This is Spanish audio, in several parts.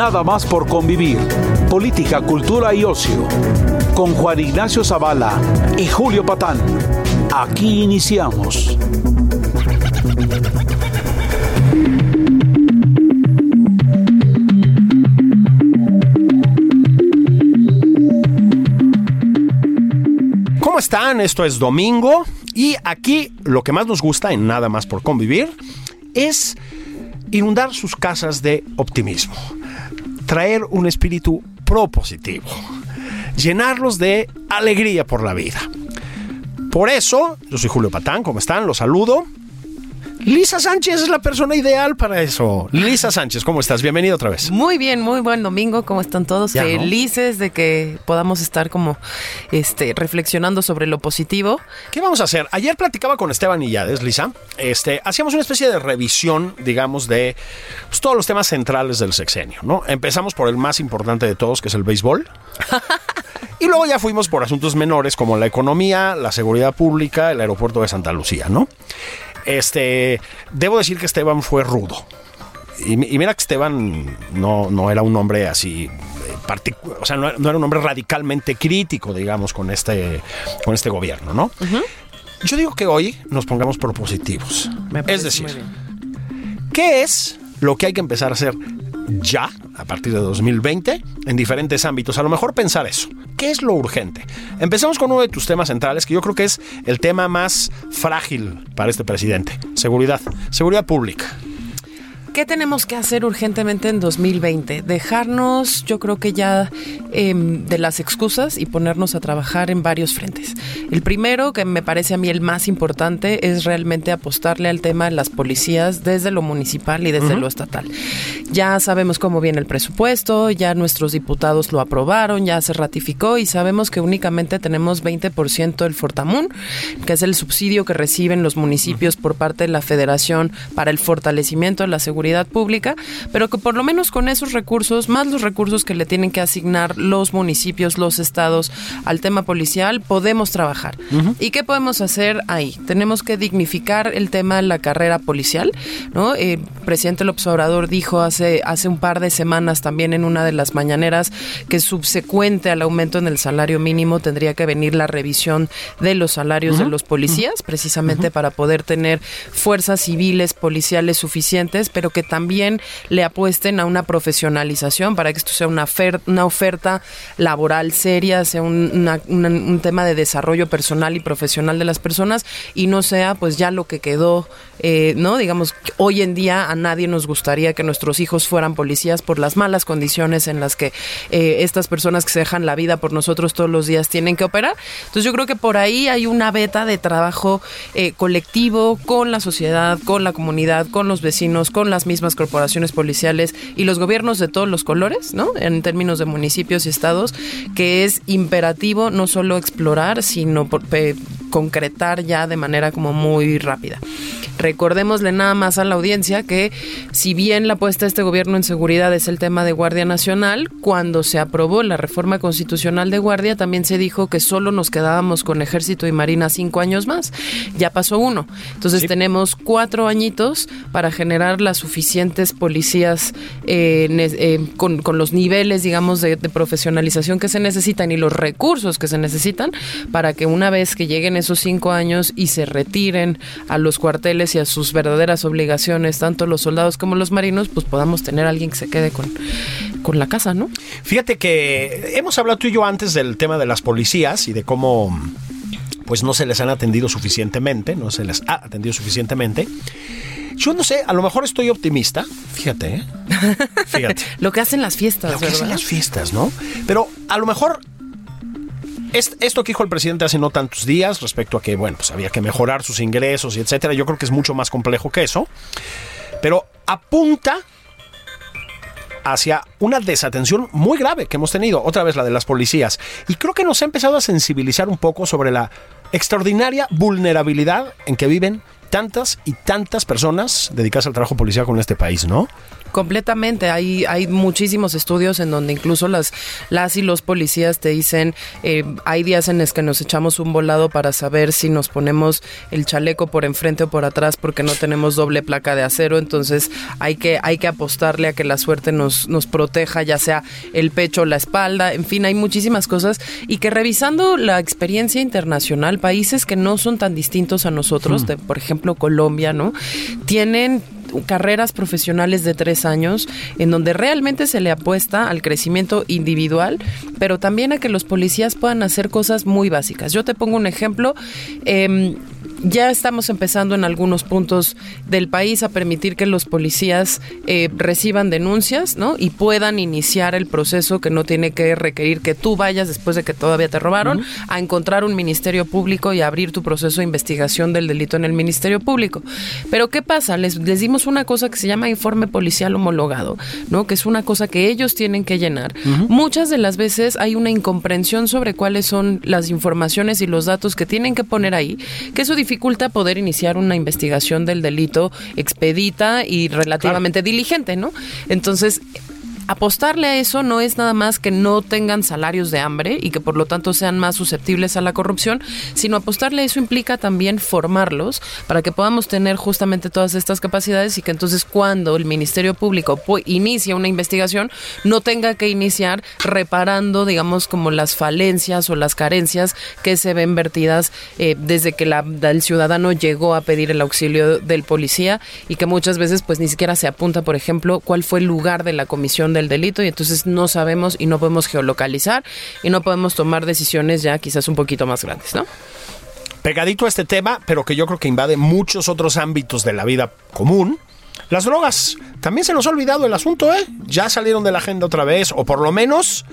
Nada más por convivir. Política, cultura y ocio. Con Juan Ignacio Zavala y Julio Patán. Aquí iniciamos. ¿Cómo están? Esto es domingo y aquí lo que más nos gusta en Nada más por convivir es inundar sus casas de optimismo, traer un espíritu propositivo, llenarlos de alegría por la vida. Por eso, yo soy Julio Patán, ¿cómo están? Los saludo. Lisa Sánchez es la persona ideal para eso. Lisa Sánchez, ¿cómo estás? Bienvenido otra vez. Muy bien, muy buen domingo. ¿Cómo están todos? Ya, ¿no? Felices de que podamos estar como este reflexionando sobre lo positivo. ¿Qué vamos a hacer? Ayer platicaba con Esteban Illades, Lisa. Este, hacíamos una especie de revisión, digamos, de pues, todos los temas centrales del sexenio, ¿no? Empezamos por el más importante de todos, que es el béisbol. y luego ya fuimos por asuntos menores como la economía, la seguridad pública, el aeropuerto de Santa Lucía, ¿no? Este, debo decir que Esteban fue rudo. Y, y mira que Esteban no, no era un hombre así, eh, o sea, no, no era un hombre radicalmente crítico, digamos, con este, con este gobierno, ¿no? Yo digo que hoy nos pongamos propositivos. Me Es decir. ¿qué es lo que hay que empezar a hacer ya, a partir de 2020, en diferentes ámbitos? A lo mejor pensar eso. ¿Qué es lo urgente? Empecemos con uno de tus temas centrales, que yo creo que es el tema más frágil para este presidente. Seguridad. Seguridad pública. ¿Qué tenemos que hacer urgentemente en 2020? Dejarnos, yo creo que ya em, de las excusas y ponernos a trabajar en varios frentes. El primero, que me parece a mí el más importante, es realmente apostarle al tema de las policías desde lo municipal y desde lo estatal. Ya sabemos cómo viene el presupuesto, ya nuestros diputados lo aprobaron, ya se ratificó y sabemos que únicamente tenemos 20% del Fortamun, que es el subsidio que reciben los municipios por parte de la Federación para el fortalecimiento de la seguridad pública, pero que por lo menos con esos recursos, más los recursos que le tienen que asignar los municipios, los estados al tema policial, podemos trabajar. ¿Y qué podemos hacer ahí? Tenemos que dignificar el tema de la carrera policial, ¿no? Eh, El presidente López Obrador dijo hace, hace un par de semanas también en una de las mañaneras que subsecuente al aumento en el salario mínimo tendría que venir la revisión de los salarios de los policías, precisamente para poder tener fuerzas civiles, policiales suficientes, pero que también le apuesten a una profesionalización para que esto sea una, una oferta laboral seria, sea un, una- una- un tema de desarrollo personal y profesional de las personas y no sea pues ya lo que quedó, eh, ¿no? Digamos, hoy en día a nadie nos gustaría que nuestros hijos fueran policías por las malas condiciones en las que eh, estas personas que se dejan la vida por nosotros todos los días tienen que operar. Entonces yo creo que por ahí hay una beta de trabajo eh, colectivo con la sociedad, con la comunidad, con los vecinos, con las mismas corporaciones policiales y los gobiernos de todos los colores, ¿no? En términos de municipios y estados, que es imperativo no solo explorar, sino por- concretar ya de manera como muy rápida. Recordémosle nada más a la audiencia que si bien la apuesta de este gobierno en seguridad es el tema de Guardia Nacional, cuando se aprobó la reforma constitucional de Guardia también se dijo que solo nos quedábamos con Ejército y Marina cinco años más. Ya pasó uno. Entonces tenemos cuatro añitos para generar las suficientes policías eh, eh, con, con los niveles, digamos, de, de profesionalización que se necesitan y los recursos que se necesitan para que una vez que lleguen esos cinco años y se retiren a los cuarteles y a sus verdaderas obligaciones, tanto los soldados como los marinos, pues podamos tener a alguien que se quede con, con la casa, ¿no? Fíjate que hemos hablado tú y yo antes del tema de las policías y de cómo pues no se les han atendido suficientemente, no se les ha atendido suficientemente. Yo no sé, a lo mejor estoy optimista, fíjate, ¿eh? fíjate. Lo que hacen las fiestas, Lo que hacen las fiestas, ¿no? Pero a lo mejor esto que dijo el presidente hace no tantos días respecto a que, bueno, pues había que mejorar sus ingresos y etcétera, yo creo que es mucho más complejo que eso. pero apunta hacia una desatención muy grave que hemos tenido, otra vez la de las policías. Y creo que nos ha empezado a sensibilizar un poco sobre la extraordinaria vulnerabilidad en que viven tantas y tantas personas dedicadas al trabajo policial con este país, ¿no? Completamente, hay, hay muchísimos estudios en donde incluso las, las y los policías te dicen, eh, hay días en los que nos echamos un volado para saber si nos ponemos el chaleco por enfrente o por atrás porque no tenemos doble placa de acero, entonces hay que, hay que apostarle a que la suerte nos, nos proteja, ya sea el pecho o la espalda, en fin, hay muchísimas cosas. Y que revisando la experiencia internacional, países que no son tan distintos a nosotros, de, por ejemplo Colombia, ¿no? Tienen carreras profesionales de tres años en donde realmente se le apuesta al crecimiento individual, pero también a que los policías puedan hacer cosas muy básicas. Yo te pongo un ejemplo. Eh, ya estamos empezando en algunos puntos del país a permitir que los policías eh, reciban denuncias ¿no? y puedan iniciar el proceso que no tiene que requerir que tú vayas después de que todavía te robaron a encontrar un ministerio público y abrir tu proceso de investigación del delito en el ministerio público. Pero ¿qué pasa? Les, les dimos una cosa que se llama informe policial homologado, ¿no? que es una cosa que ellos tienen que llenar. Muchas de las veces hay una incomprensión sobre cuáles son las informaciones y los datos que tienen que poner ahí, que eso dificulta poder iniciar una investigación del delito expedita y relativamente diligente, ¿no? Entonces, apostarle a eso no es nada más que no tengan salarios de hambre y que por lo tanto sean más susceptibles a la corrupción, sino apostarle a eso implica también formarlos para que podamos tener justamente todas estas capacidades y que entonces cuando el Ministerio Público inicia una investigación no tenga que iniciar reparando, digamos, como las falencias o las carencias que se ven vertidas eh, desde que la, el ciudadano llegó a pedir el auxilio del policía y que muchas veces pues ni siquiera se apunta, por ejemplo, cuál fue el lugar de la comisión del delito y entonces no sabemos y no podemos geolocalizar y no podemos tomar decisiones ya quizás un poquito más grandes, ¿no? Pegadito a este tema, pero que yo creo que invade muchos otros ámbitos de la vida común. Las drogas. También se nos ha olvidado el asunto, ¿eh? Ya salieron de la agenda otra vez, o por lo menos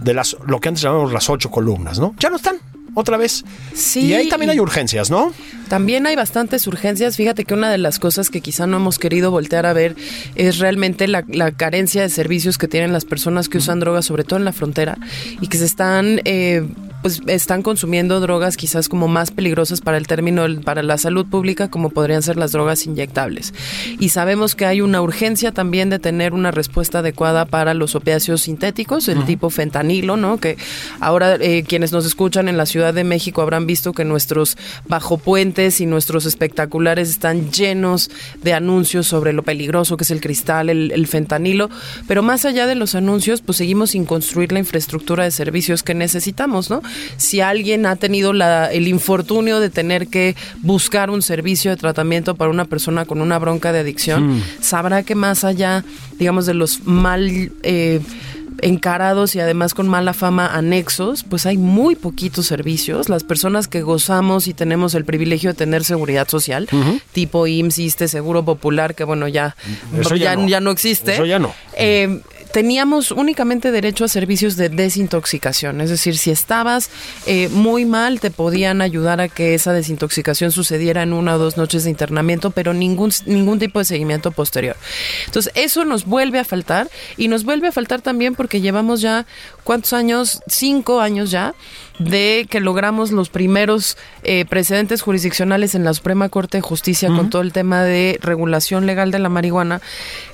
de las lo que antes llamábamos las ocho columnas, ¿no? Ya no están, otra vez. Sí, Y ahí también hay urgencias, ¿no? También hay bastantes urgencias. Fíjate que una de las cosas que quizá no hemos querido voltear a ver es realmente la, la carencia de servicios que tienen las personas que usan drogas, sobre todo en la frontera, y que se están, eh, pues, están consumiendo drogas quizás como más peligrosas para el término, para la salud pública, como podrían ser las drogas inyectables. Y sabemos que hay una urgencia también de tener una respuesta adecuada para los opiáceos sintéticos, el tipo fentanilo, ¿no? Que ahora eh, quienes nos escuchan en la Ciudad de México habrán visto que nuestros bajo puentes y nuestros espectaculares están llenos de anuncios sobre lo peligroso que es el cristal, el, el fentanilo, pero más allá de los anuncios, pues seguimos sin construir la infraestructura de servicios que necesitamos, ¿no? Si alguien ha tenido la- el infortunio de tener que buscar un servicio de tratamiento para una persona con una bronca de adicción, sabrá que más allá, digamos, de los mal... eh, encarados y además con mala fama anexos, pues hay muy poquitos servicios. Las personas que gozamos y tenemos el privilegio de tener seguridad social, tipo IMSS, ISSSTE, Seguro Popular, que bueno, ya, Eso ya ya, no. ya no existe. Eso ya no. Eh, teníamos únicamente derecho a servicios de desintoxicación, es decir, si estabas eh, muy mal, te podían ayudar a que esa desintoxicación sucediera en una o dos noches de internamiento, pero ningún, ningún tipo de seguimiento posterior. Entonces, eso nos vuelve a faltar y nos vuelve a faltar también porque llevamos ya, ¿cuántos años? Cinco años ya de que logramos los primeros eh, precedentes jurisdiccionales en la Suprema Corte de Justicia con todo el tema de regulación legal de la marihuana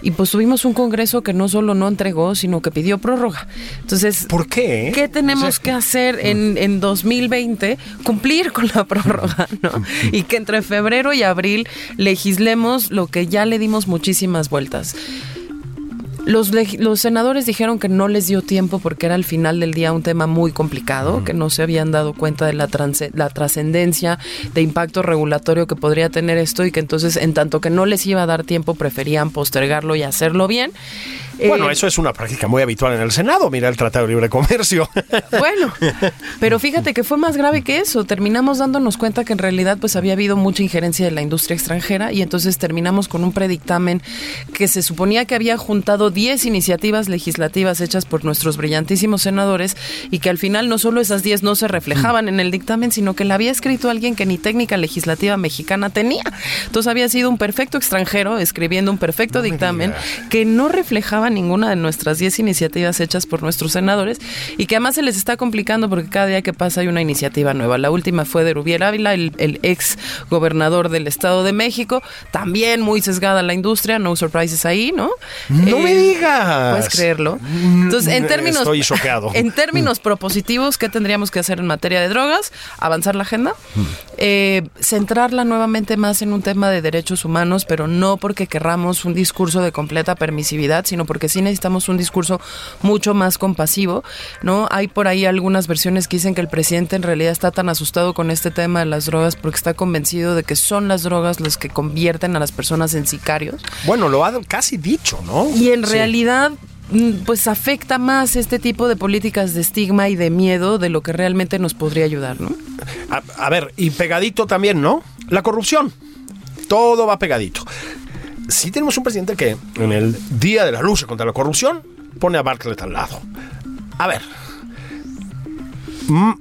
y pues tuvimos un Congreso que no solo no entregó, sino que pidió prórroga. Entonces, ¿Por qué? ¿Qué tenemos que hacer en, en 2020? Cumplir con la prórroga, ¿no? Y que entre febrero y abril legislemos lo que ya le dimos muchísimas vueltas. Los, los senadores dijeron que no les dio tiempo porque era al final del día un tema muy complicado, que no se habían dado cuenta de la la trascendencia de impacto regulatorio que podría tener esto y que entonces en tanto que no les iba a dar tiempo preferían postergarlo y hacerlo bien. Bueno, Eh, eso es una práctica muy habitual en el Senado. Mira el Tratado de Libre Comercio. Bueno, pero fíjate que fue más grave que eso. Terminamos dándonos cuenta que en realidad pues había habido mucha injerencia de la industria extranjera y entonces terminamos con un predictamen que se suponía que había juntado 10 iniciativas legislativas hechas por nuestros brillantísimos senadores y que al final no solo esas 10 no se reflejaban en el dictamen, sino que la había escrito alguien que ni técnica legislativa mexicana tenía. Entonces había sido un perfecto extranjero escribiendo un perfecto dictamen que no reflejaba ninguna de nuestras 10 iniciativas hechas por nuestros senadores y que además se les está complicando porque cada día que pasa hay una iniciativa nueva. La última fue de Rubiel Ávila, el, el ex gobernador del Estado de México, también muy sesgada la industria, no surprises ahí, ¿no? No Eh, me digas. Puedes creerlo. Entonces, en Mm, términos, Estoy choqueado. En términos propositivos, ¿qué tendríamos que hacer en materia de drogas? Avanzar la agenda, Mm. eh, centrarla nuevamente más en un tema de derechos humanos, pero no porque querramos un discurso de completa permisividad, sino porque sí necesitamos un discurso mucho más compasivo, ¿no? Hay por ahí algunas versiones que dicen que el presidente en realidad está tan asustado con este tema de las drogas porque está convencido de que son las drogas las que convierten a las personas en sicarios. Bueno, lo ha casi dicho, ¿no? Y en Sí. realidad mm, pues afecta más este tipo de políticas de estigma y de miedo de lo que realmente nos podría ayudar, ¿no? A, a ver, y pegadito también, ¿no? La corrupción. Todo va pegadito. Sí tenemos un presidente que en el día de la lucha contra la corrupción pone a Bartlett al lado. A ver. Mm,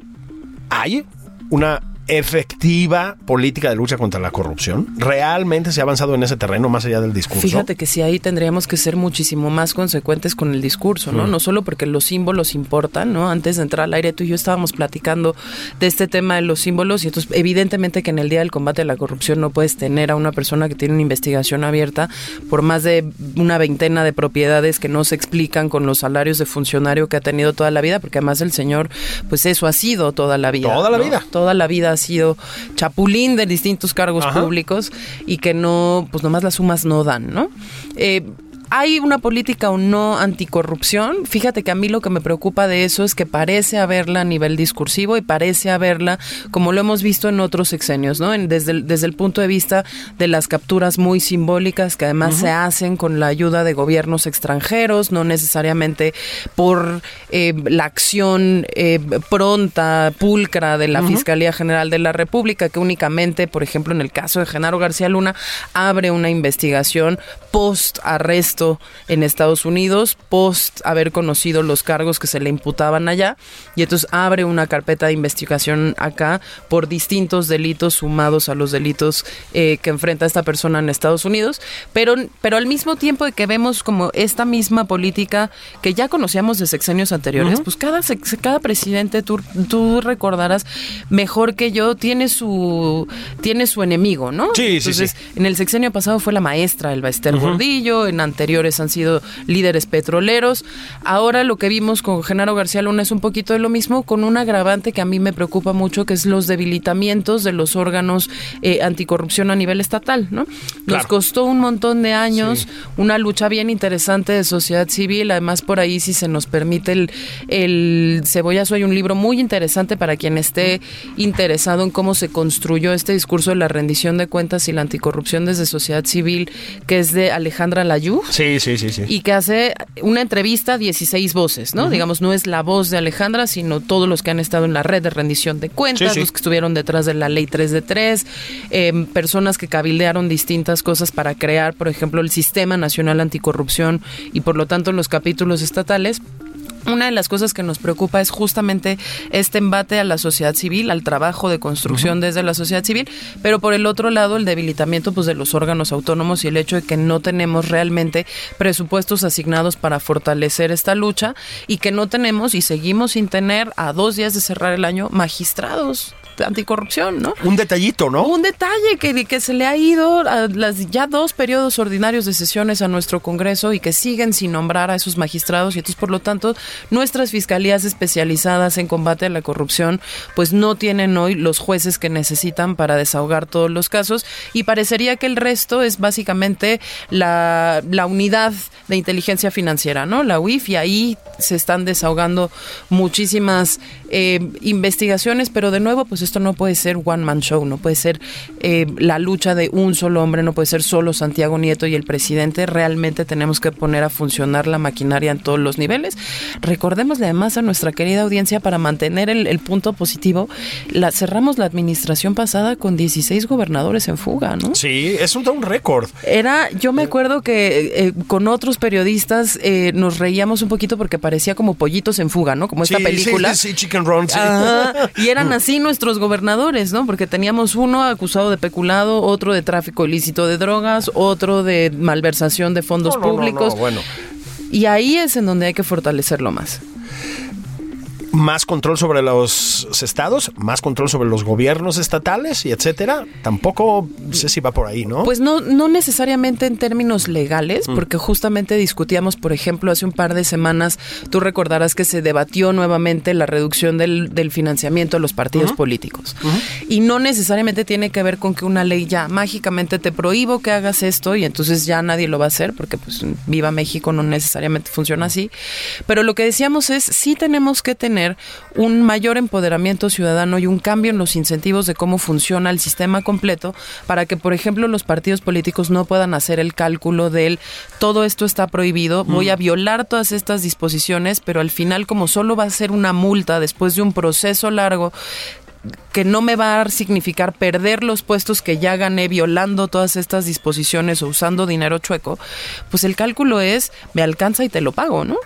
¿Hay una efectiva política de lucha contra la corrupción? ¿Realmente se ha avanzado en ese terreno más allá del discurso? Fíjate que sí, ahí tendríamos que ser muchísimo más consecuentes con el discurso, ¿no? No solo porque los símbolos importan, ¿no? Antes de entrar al aire, tú y yo estábamos platicando de este tema de los símbolos y entonces evidentemente que en el Día del Combate a la Corrupción no puedes tener a una persona que tiene una investigación abierta por más de una veintena de propiedades que no se explican con los salarios de funcionario que ha tenido toda la vida, porque además el señor, pues eso ha sido toda la vida. Toda la ¿no? vida. Toda la vida ha sido chapulín de distintos cargos Ajá. públicos y que no, pues nomás las sumas no dan, ¿no? Eh, ¿Hay una política o no anticorrupción? Fíjate que a mí lo que me preocupa de eso es que parece haberla a nivel discursivo y parece haberla, como lo hemos visto en otros sexenios, ¿no? En- desde, el, desde el punto de vista de las capturas muy simbólicas que además se hacen con la ayuda de gobiernos extranjeros, no necesariamente por eh, la acción eh, pronta, pulcra de la Fiscalía General de la República, que únicamente, por ejemplo, en el caso de Genaro García Luna, abre una investigación post arresto en Estados Unidos, post haber conocido los cargos que se le imputaban allá, y entonces abre una carpeta de investigación acá por distintos delitos sumados a los delitos eh, que enfrenta esta persona en Estados Unidos, pero, pero al mismo tiempo de que vemos como esta misma política que ya conocíamos de sexenios anteriores, pues cada, cada presidente, tú, tú recordarás mejor que yo, tiene su, tiene su enemigo, ¿no? Sí, sí, Entonces, sí. en el sexenio pasado fue la maestra Elba Ester Gordillo, en anteriores han sido líderes petroleros. Ahora lo que vimos con Genaro García Luna es un poquito de lo mismo, con un agravante que a mí me preocupa mucho, que es los debilitamientos de los órganos eh, anticorrupción a nivel estatal, ¿no? Nos Claro. costó un montón de años, una lucha bien interesante de sociedad civil, además por ahí si se nos permite el, el cebollazo, hay un libro muy interesante para quien esté interesado en cómo se construyó este discurso de la rendición de cuentas y la anticorrupción desde sociedad civil, que es de Alejandra Layú Sí, sí, sí, sí. y que hace una entrevista a 16 voces, ¿no? Digamos, no es la voz de Alejandra, sino todos los que han estado en la red de rendición de cuentas, Sí, sí. los que estuvieron detrás de la ley 3 de 3, eh, personas que cabildearon distintas cosas para crear, por ejemplo, el Sistema Nacional Anticorrupción y por lo tanto los capítulos estatales. Una de las cosas que nos preocupa es justamente este embate a la sociedad civil, al trabajo de construcción desde la sociedad civil, pero por el otro lado el debilitamiento pues, de los órganos autónomos y el hecho de que no tenemos realmente presupuestos asignados para fortalecer esta lucha y que no tenemos y seguimos sin tener a dos días de cerrar el año magistrados anticorrupción, ¿no? Un detallito, ¿no? Un detalle que, que se le ha ido a las ya dos periodos ordinarios de sesiones a nuestro Congreso y que siguen sin nombrar a esos magistrados y entonces por lo tanto nuestras fiscalías especializadas en combate a la corrupción pues no tienen hoy los jueces que necesitan para desahogar todos los casos y parecería que el resto es básicamente la, la unidad de inteligencia financiera, ¿no? La UIF y ahí se están desahogando muchísimas eh, investigaciones, pero de nuevo pues esto no puede ser one man show, no puede ser eh, la lucha de un solo hombre, no puede ser solo Santiago Nieto y el presidente. Realmente tenemos que poner a funcionar la maquinaria en todos los niveles. Recordémosle además a nuestra querida audiencia para mantener el, punto positivo, la, cerramos la administración pasada con 16 gobernadores en fuga, ¿no? Sí, es un, un récord. Era, yo me acuerdo que eh, con otros periodistas eh, nos reíamos un poquito porque parecía como pollitos en fuga, ¿no? Como esta película. Sí, sí, Chicken Run. y eran así nuestros gobernadores, ¿no? Porque teníamos uno acusado de peculado, otro de tráfico ilícito de drogas, otro de malversación de fondos públicos. bueno. Y ahí es en donde hay que fortalecerlo más más control sobre los estados, más control sobre los gobiernos estatales y etcétera. Tampoco sé si va por ahí, ¿no? Pues no, no necesariamente en términos legales, mm. porque justamente discutíamos, por ejemplo, hace un par de semanas, tú recordarás que se debatió nuevamente la reducción del, del financiamiento de los partidos políticos. Y no necesariamente tiene que ver con que una ley ya mágicamente te prohíbo que hagas esto y entonces ya nadie lo va a hacer, porque pues viva México no necesariamente funciona así. Pero lo que decíamos es, sí tenemos que tener un mayor empoderamiento ciudadano y un cambio en los incentivos de cómo funciona el sistema completo para que, por ejemplo, los partidos políticos no puedan hacer el cálculo del todo esto está prohibido, voy a mm. violar todas estas disposiciones, pero al final como solo va a ser una multa después de un proceso largo que no me va a significar perder los puestos que ya gané violando todas estas disposiciones o usando dinero chueco, pues el cálculo es, me alcanza y te lo pago, ¿no?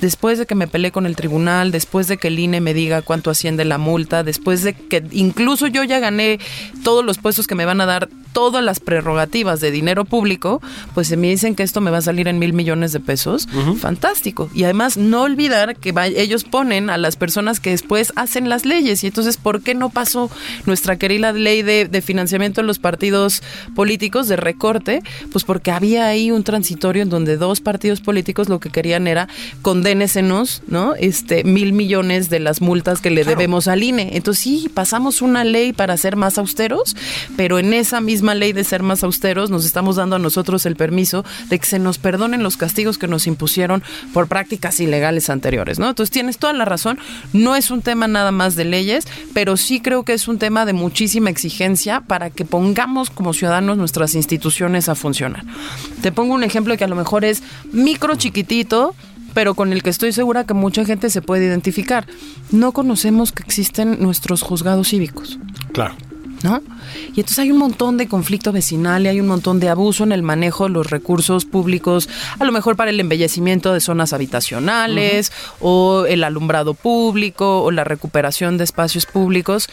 Después de que me peleé con el tribunal, después de que el INE me diga cuánto asciende la multa, después de que incluso yo ya gané todos los puestos que me van a dar todas las prerrogativas de dinero público, pues se me dicen que esto me va a salir en mil millones de pesos. Fantástico. Y además no olvidar que ellos ponen a las personas que después hacen las leyes. Y entonces, ¿por qué no pasó nuestra querida ley de, de financiamiento de los partidos políticos de recorte? Pues porque había ahí un transitorio en donde dos partidos políticos lo que querían era condénesenos, ¿no? Este, mil millones de las multas que le debemos al INE. Entonces sí, pasamos una ley para ser más austeros, pero en esa misma ley de ser más austeros, nos estamos dando a nosotros el permiso de que se nos perdonen los castigos que nos impusieron por prácticas ilegales anteriores, ¿no? Entonces tienes toda la razón, no es un tema nada más de leyes, pero sí creo que es un tema de muchísima exigencia para que pongamos como ciudadanos nuestras instituciones a funcionar. Te pongo un ejemplo que a lo mejor es micro chiquitito, pero con el que estoy segura que mucha gente se puede identificar. No conocemos que existen nuestros juzgados cívicos. Claro. ¿No? Y entonces hay un montón de conflicto vecinal y hay un montón de abuso en el manejo de los recursos públicos, a lo mejor para el embellecimiento de zonas habitacionales o el alumbrado público o la recuperación de espacios públicos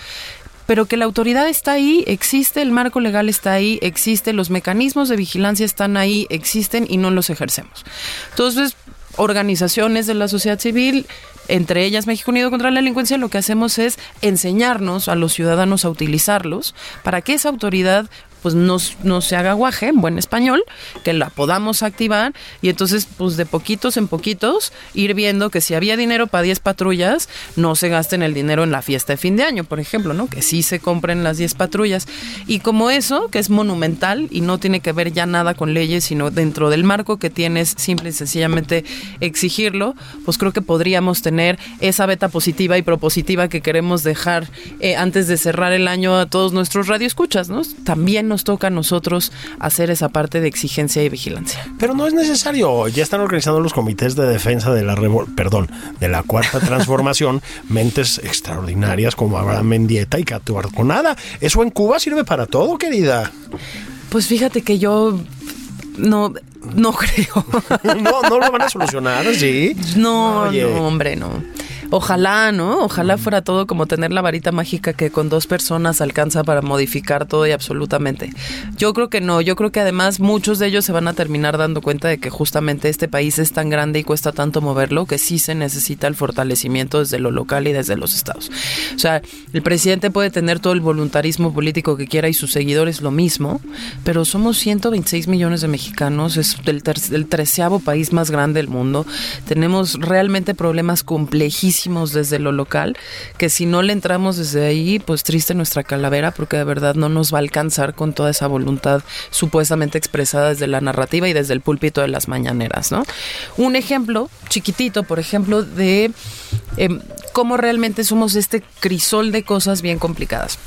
pero que la autoridad está ahí, existe, el marco legal está ahí, existe, los mecanismos de vigilancia están ahí, existen y no los ejercemos. Entonces, organizaciones de la sociedad civil, entre ellas México Unido contra la Delincuencia, lo que hacemos es enseñarnos a los ciudadanos a utilizarlos para que esa autoridad pues no, se haga guaje, en buen español, que la podamos activar y entonces pues de poquitos en poquitos ir viendo que si había dinero para 10 patrullas, no se gasten el dinero en la fiesta de fin de año, por ejemplo, ¿no? Que sí se compren las 10 patrullas. Y como eso, que es monumental y no tiene que ver ya nada con leyes, sino dentro del marco que tienes, simple y sencillamente exigirlo, pues creo que podríamos tener esa beta positiva y propositiva que queremos dejar eh, antes de cerrar el año a todos nuestros radioescuchas, ¿no? También nos toca a nosotros hacer esa parte de exigencia y vigilancia. Pero no es necesario. Ya están organizando los comités de defensa de la perdón, de la cuarta transformación, mentes extraordinarias como Abraham Mendieta y Cato Arconada. Eso en Cuba sirve para todo, querida. Pues fíjate que yo no no creo. no, no lo van a solucionar, ¿sí? No, no, hombre, no. Ojalá, ¿no? Ojalá fuera todo como tener la varita mágica que con dos personas alcanza para modificar todo y absolutamente. Yo creo que no, yo creo que además muchos de ellos se van a terminar dando cuenta de que justamente este país es tan grande y cuesta tanto moverlo que sí se necesita el fortalecimiento desde lo local y desde los estados. O sea, el presidente puede tener todo el voluntarismo político que quiera y sus seguidores lo mismo, pero somos 126 millones de mexicanos, es el, el treceavo país más grande del mundo, tenemos realmente problemas complejísimos desde lo local, que si no le entramos desde ahí, pues triste nuestra calavera, porque de verdad no nos va a alcanzar con toda esa voluntad supuestamente expresada desde la narrativa y desde el púlpito de las mañaneras, ¿no? Un ejemplo chiquitito, por ejemplo, de em, cómo realmente somos este crisol de cosas bien complicadas.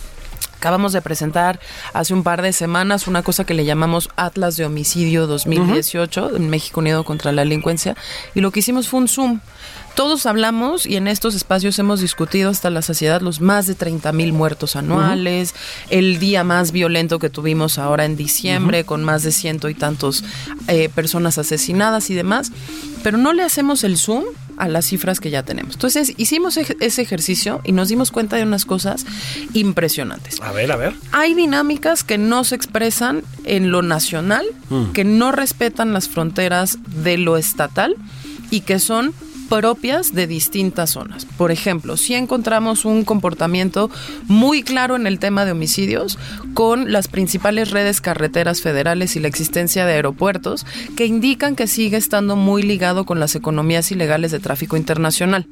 Acabamos de presentar hace un par de semanas una cosa que le llamamos Atlas de Homicidio 2018 en México Unido contra la Delincuencia y lo que hicimos fue un Zoom. Todos hablamos y en estos espacios hemos discutido hasta la saciedad los más de 30 mil muertos anuales, el día más violento que tuvimos ahora en diciembre con más de ciento y tantos eh, personas asesinadas y demás, pero no le hacemos el zoom a las cifras que ya tenemos. Entonces hicimos ej- ese ejercicio y nos dimos cuenta de unas cosas impresionantes. A ver, a ver. Hay dinámicas que no se expresan en lo nacional, que no respetan las fronteras de lo estatal y que son propias de distintas zonas. Por ejemplo, si encontramos un comportamiento muy claro en el tema de homicidios con las principales redes carreteras federales y la existencia de aeropuertos que indican que sigue estando muy ligado con las economías ilegales de tráfico internacional.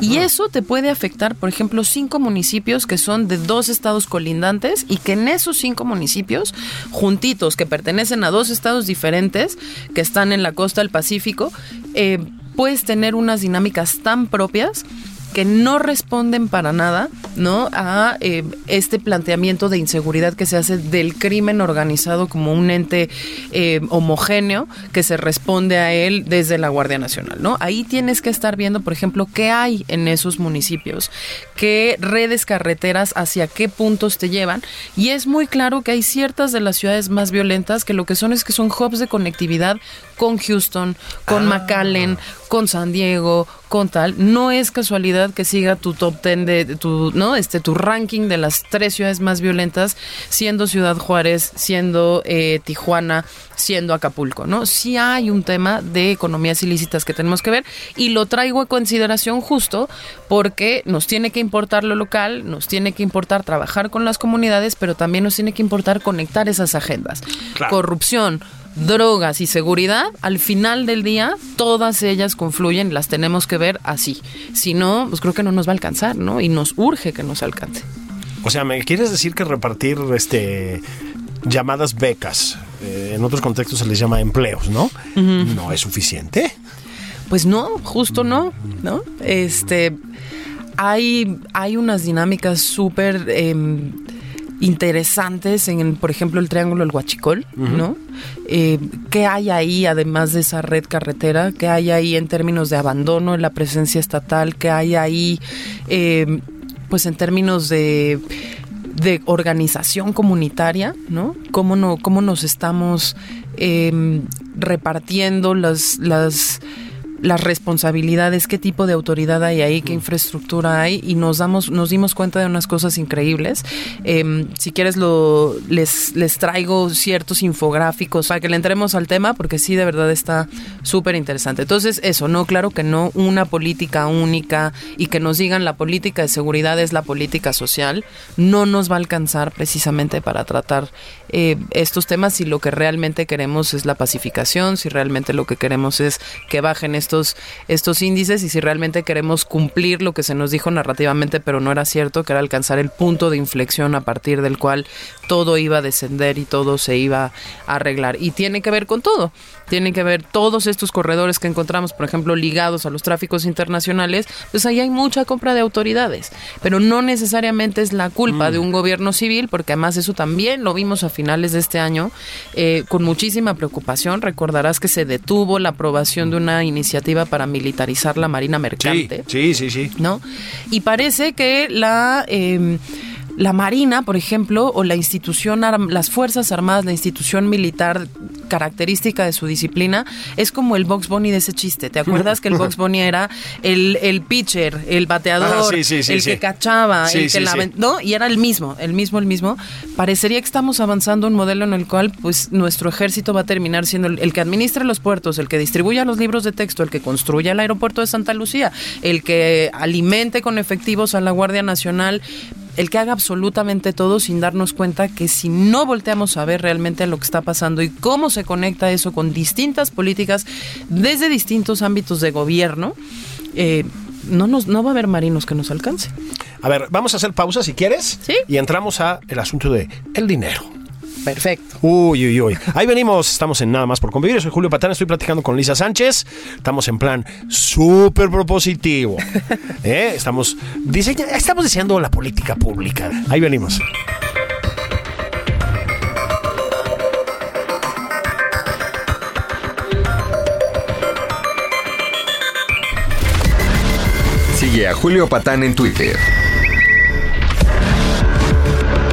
Y eso te puede afectar, por ejemplo, cinco municipios que son de dos estados colindantes y que en esos cinco municipios, juntitos, que pertenecen a dos estados diferentes, que están en la costa del Pacífico, eh, puedes tener unas dinámicas tan propias que no responden para nada no a eh, este planteamiento de inseguridad que se hace del crimen organizado como un ente eh, homogéneo que se responde a él desde la Guardia Nacional no ahí tienes que estar viendo por ejemplo qué hay en esos municipios qué redes carreteras hacia qué puntos te llevan. Y es muy claro que hay ciertas de las ciudades más violentas que lo que son es que son hubs de conectividad con Houston, con McAllen, con San Diego, con tal. No es casualidad que siga tu top ten de de tu, ¿no? Este, tu ranking de las tres ciudades más violentas, siendo Ciudad Juárez, siendo eh, Tijuana, siendo Acapulco, ¿no? Sí hay un tema de economías ilícitas que tenemos que ver y lo traigo a consideración justo porque nos tiene que importar lo local, nos tiene que importar trabajar con las comunidades, pero también nos tiene que importar conectar esas agendas. Claro. Corrupción, drogas y seguridad, al final del día, todas ellas confluyen, las tenemos que ver así. Si no, pues creo que no nos va a alcanzar, ¿no? Y nos urge que nos alcance. O sea, ¿me quieres decir que repartir este llamadas becas, eh, en otros contextos se les llama empleos, ¿no? No es suficiente. Pues no, justo no, ¿no? Este, hay, hay unas dinámicas súper em, interesantes en, por ejemplo, el Triángulo del Huachicol, ¿no? Eh, ¿Qué hay ahí, además de esa red carretera? ¿Qué hay ahí en términos de abandono en la presencia estatal? ¿Qué hay ahí, em, pues, en términos de de organización comunitaria, ¿no? ¿Cómo, no, cómo nos estamos em, repartiendo las, las, las responsabilidades, qué tipo de autoridad hay ahí, qué infraestructura hay, y nos damos, nos dimos cuenta de unas cosas increíbles. Em, si quieres lo, les, les traigo ciertos infográficos para que le entremos al tema, porque sí, de verdad está súper interesante. Entonces, eso, no, claro que no una política única y que nos digan la política de seguridad es la política social, no nos va a alcanzar precisamente para tratar eh, estos temas si lo que realmente queremos es la pacificación, si realmente lo que queremos es que bajen estos, estos índices y si realmente queremos cumplir lo que se nos dijo narrativamente, pero no era cierto, que era alcanzar el punto de inflexión a partir del cual todo iba a descender y todo se iba a arreglar. Y tiene que ver con todo. Tiene que ver todos estos corredores que encontramos, por ejemplo, ligados a los tráficos internacionales, pues ahí hay mucha compra de autoridades, pero no necesariamente es la culpa de un gobierno civil, porque además eso también lo vimos a finales de este año eh, con muchísima preocupación. Recordarás que se detuvo la aprobación de una iniciativa para militarizar la Marina Mercante. sí, sí, sí. ¿no? Y parece que la eh, la Marina, por ejemplo, o la institución, las Fuerzas Armadas, la institución militar característica de su disciplina, es como el Box Bunny de ese chiste. ¿Te acuerdas que el Box Bunny era el, el pitcher, el bateador, Ah, sí, sí, sí, el que cachaba, el que la. Y era el mismo, el mismo, el mismo. Parecería que estamos avanzando un modelo en el cual, pues, nuestro ejército va a terminar siendo el, el que administre los puertos, el que distribuya los libros de texto, el que construya el aeropuerto de Santa Lucía, el que alimente con efectivos a la Guardia Nacional, el que haga absolutamente todo sin darnos cuenta que si no volteamos a ver realmente lo que está pasando y cómo se conecta eso con distintas políticas desde distintos ámbitos de gobierno, eh, no, nos, no va a haber marinos que nos alcance. A ver, vamos a hacer pausa si quieres. Sí. Y entramos a el asunto de el dinero. Perfecto. Uy, uy, uy. Ahí venimos, estamos en Nada más por convivir. Soy Julio Patán, estoy platicando con Lisa Sánchez. Estamos en plan súper propositivo. ¿Eh? Estamos, diseña, estamos diseñando la política pública. Ahí venimos. Sigue a Julio Patán en Twitter.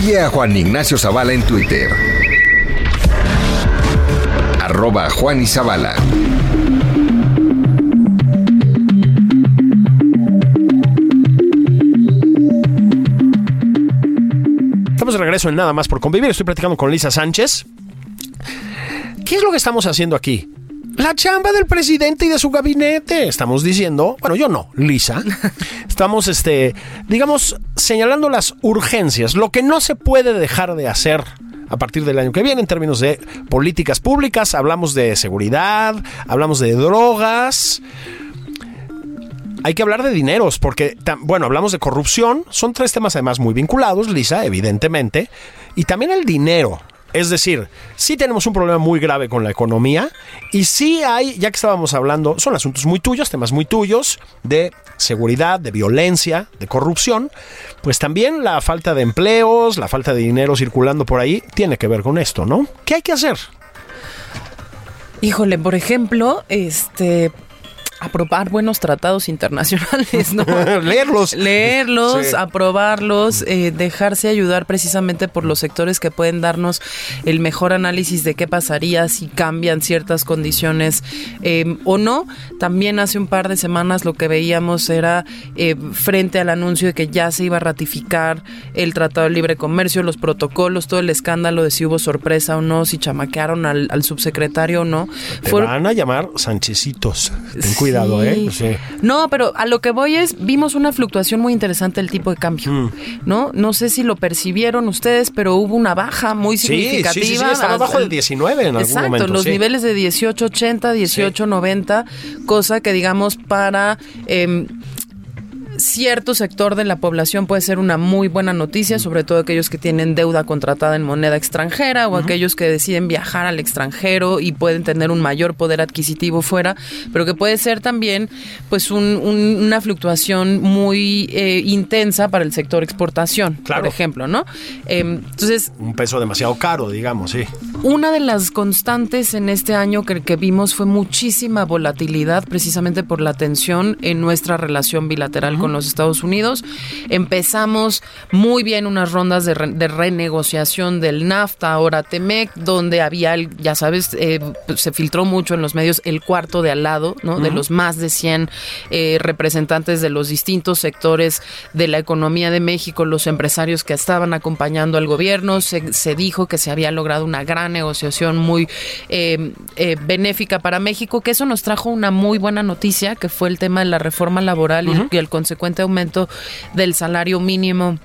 Sigue a Juan Ignacio Zavala en Twitter. Arroba Juan. Estamos de regreso en Nada más por convivir. Estoy platicando con Lisa Sánchez. ¿Qué es lo que estamos haciendo aquí? La chamba del presidente y de su gabinete. Estamos diciendo, bueno, yo no, Lisa. Estamos, este, digamos, señalando las urgencias, lo que no se puede dejar de hacer a partir del año que viene en términos de políticas públicas. Hablamos de seguridad, hablamos de drogas. Hay que hablar de dineros, porque, bueno, hablamos de corrupción. Son tres temas además muy vinculados, Lisa, evidentemente. Y también el dinero. Es decir, sí tenemos un problema muy grave con la economía y sí hay, ya que estábamos hablando, son asuntos muy tuyos, temas muy tuyos de seguridad, de violencia, de corrupción, pues también la falta de empleos, la falta de dinero circulando por ahí tiene que ver con esto, ¿no? ¿Qué hay que hacer? Híjole, por ejemplo, este aprobar buenos tratados internacionales, ¿no? Leerlos. Leerlos, Sí. aprobarlos, eh, dejarse ayudar precisamente por los sectores que pueden darnos el mejor análisis de qué pasaría si cambian ciertas condiciones eh, o no. También hace un par de semanas lo que veíamos era eh, frente al anuncio de que ya se iba a ratificar el Tratado de Libre Comercio, los protocolos, todo el escándalo de si hubo sorpresa o no, si chamaquearon al, al subsecretario o no. Te van a llamar Sanchecitos. Ten cuidado, ¿eh? Sí. no, pero a lo que voy es, vimos una fluctuación muy interesante del tipo de cambio, Mm. ¿no? No sé si lo percibieron ustedes, pero hubo una baja muy Sí, significativa. sí, sí, sí, estaba el- del 19 en algún Exacto, momento, los sí. niveles de 18.80, 18.90, cosa que digamos para... em, cierto sector de la población puede ser una muy buena noticia, sobre todo aquellos que tienen deuda contratada en moneda extranjera o aquellos que deciden viajar al extranjero y pueden tener un mayor poder adquisitivo fuera, pero que puede ser también pues un- un- una fluctuación muy eh, intensa para el sector exportación, Claro. por ejemplo, ¿no? Em, entonces, Un peso demasiado caro, digamos, sí. una de las constantes en este año que, que vimos fue muchísima volatilidad, precisamente por la tensión en nuestra relación bilateral con los Estados Unidos. Empezamos muy bien unas rondas de, re- de renegociación del NAFTA, ahora TEMEC, donde había, ya sabes, eh, se filtró mucho en los medios el cuarto de al lado, ¿no? De los más de 100 eh, representantes de los distintos sectores de la economía de México, los empresarios que estaban acompañando al gobierno. Se, se dijo que se había logrado una gran negociación muy eh, eh, benéfica para México, que eso nos trajo una muy buena noticia, que fue el tema de la reforma laboral y- y el consecuente aumento del salario mínimo.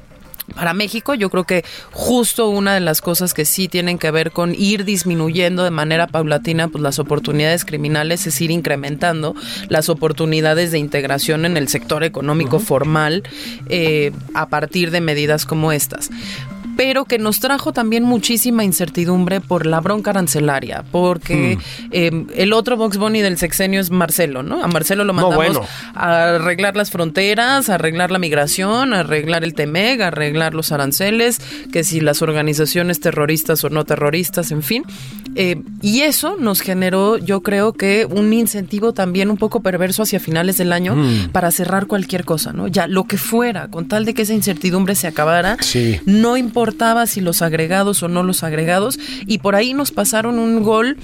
Para México, yo creo que justo una de las cosas que sí tienen que ver con ir disminuyendo de manera paulatina pues las oportunidades criminales es ir incrementando las oportunidades de integración en el sector económico formal eh, a partir de medidas como estas pero que nos trajo también muchísima incertidumbre por la bronca arancelaria, porque eh, el otro Vox Bunny del sexenio es Marcelo, ¿no? A Marcelo lo No, mandamos bueno. a arreglar las fronteras, a arreglar la migración, a arreglar el TEMEG, a arreglar los aranceles, que si las organizaciones terroristas o no terroristas, en fin. Eh, y eso nos generó, yo creo que un incentivo también un poco perverso hacia finales del año Mm. para cerrar cualquier cosa, ¿no? Ya lo que fuera, con tal de que esa incertidumbre se acabara, Sí. no importaba si los agregados o no los agregados, y por ahí nos pasaron un gol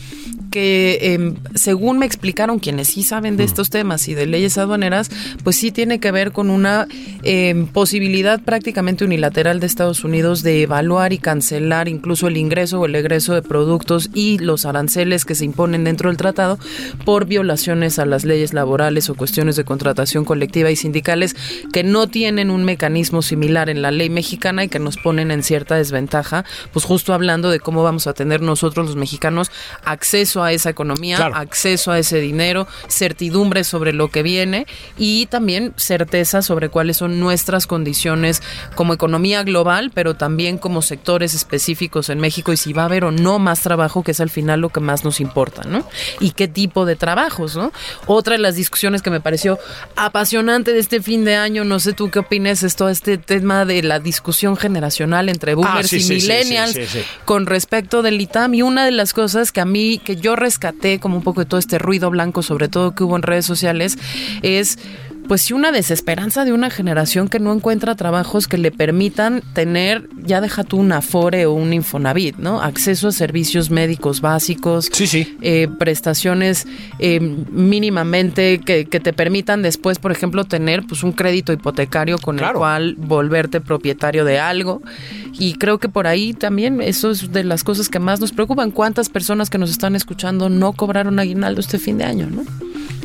que em, según me explicaron quienes sí saben de estos temas y de leyes aduaneras, pues sí tiene que ver con una em, posibilidad prácticamente unilateral de Estados Unidos de evaluar y cancelar incluso el ingreso o el egreso de productos y los aranceles que se imponen dentro del tratado por violaciones a las leyes laborales o cuestiones de contratación colectiva y sindicales que no tienen un mecanismo similar en la ley mexicana y que nos ponen en cierta desventaja, pues justo hablando de cómo vamos a tener nosotros los mexicanos acceso a esa economía, Claro. acceso a ese dinero, certidumbre sobre lo que viene y también certeza sobre cuáles son nuestras condiciones como economía global, pero también como sectores específicos en México y si va a haber o no más trabajo, que es al final lo que más nos importa, ¿no? Y qué tipo de trabajos, ¿no? Otra de las discusiones que me pareció apasionante de este fin de año, no sé tú qué opinas, es todo este tema de la discusión generacional entre boomers Ah, sí, y sí, millennials sí. con respecto del ITAM y una de las cosas que a mí, que yo rescaté como un poco de todo este ruido blanco, sobre todo que hubo en redes sociales, es pues sí una desesperanza de una generación que no encuentra trabajos que le permitan tener, ya deja tú un Afore o un Infonavit, ¿no? Acceso a servicios médicos básicos, Sí, sí. eh, prestaciones eh, mínimamente que, que te permitan después, por ejemplo, tener pues un crédito hipotecario con el cual volverte propietario de algo. Y creo que por ahí también eso es de las cosas que más nos preocupan. ¿Cuántas personas que nos están escuchando no cobraron aguinaldo este fin de año, no?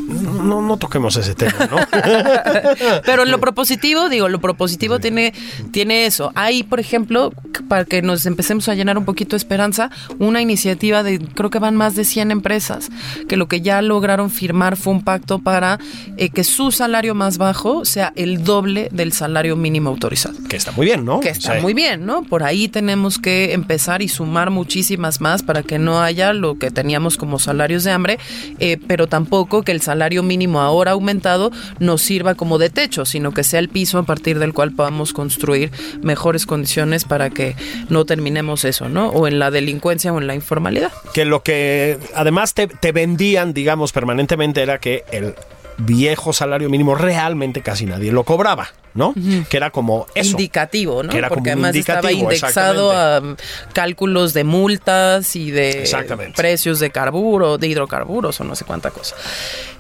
No, no toquemos ese tema, ¿no? Pero lo propositivo, digo, lo propositivo tiene, tiene eso. Hay, por ejemplo, para que nos empecemos a llenar un poquito de esperanza, una iniciativa de, creo que van más de 100 empresas, que lo que ya lograron firmar fue un pacto para eh, que su salario más bajo sea el doble del salario mínimo autorizado. que está muy bien, ¿no? Que está Sí. muy bien, ¿no? Por ahí tenemos que empezar y sumar muchísimas más para que no haya lo que teníamos como salarios de hambre, eh, pero tampoco que el salario mínimo ahora aumentado nos sirva como de techo, sino que sea el piso a partir del cual podamos construir mejores condiciones para que no terminemos eso, ¿no? O en la delincuencia o en la informalidad. que lo que además te, te vendían, digamos, permanentemente era que el viejo salario mínimo realmente casi nadie lo cobraba, ¿no? Que era como eso. Indicativo, ¿no? Que era Porque como además estaba indexado a um, cálculos de multas y de precios de carburo, de hidrocarburos o no sé cuánta cosa.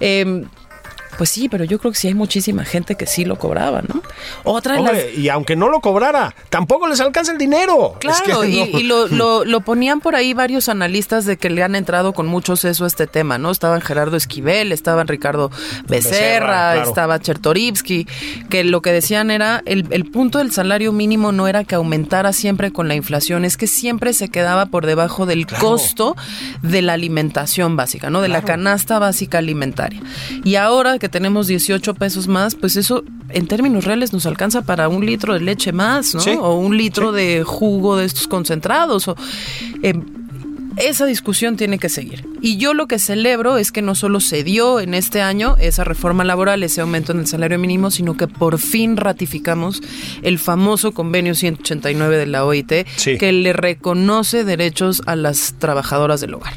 Eh, pues sí, pero yo creo que sí hay muchísima gente que sí lo cobraba, ¿no? Otra las... Y aunque no lo cobrara, tampoco les alcanza el dinero. Es Claro, que y, no. y lo, lo- lo ponían por ahí varios analistas de que le han entrado con mucho seso a este tema, ¿no? Estaban Gerardo Esquivel, estaban Ricardo Becerra, Becerra, claro. estaba Chertorivsky, que lo que decían era, el, el punto del salario mínimo no era que aumentara siempre con la inflación, es que siempre se quedaba por debajo del costo de la alimentación básica, ¿no? De la canasta básica alimentaria. Y ahora que tenemos 18 pesos más, pues eso en términos reales nos alcanza para un litro de leche más, ¿no? Sí. O un litro de jugo de estos concentrados. O, eh, esa discusión tiene que seguir. Y yo lo que celebro es que no solo se dio en este año esa reforma laboral, ese aumento en el salario mínimo, sino que por fin ratificamos el famoso convenio 189 de la OIT Sí. que le reconoce derechos a las trabajadoras del hogar.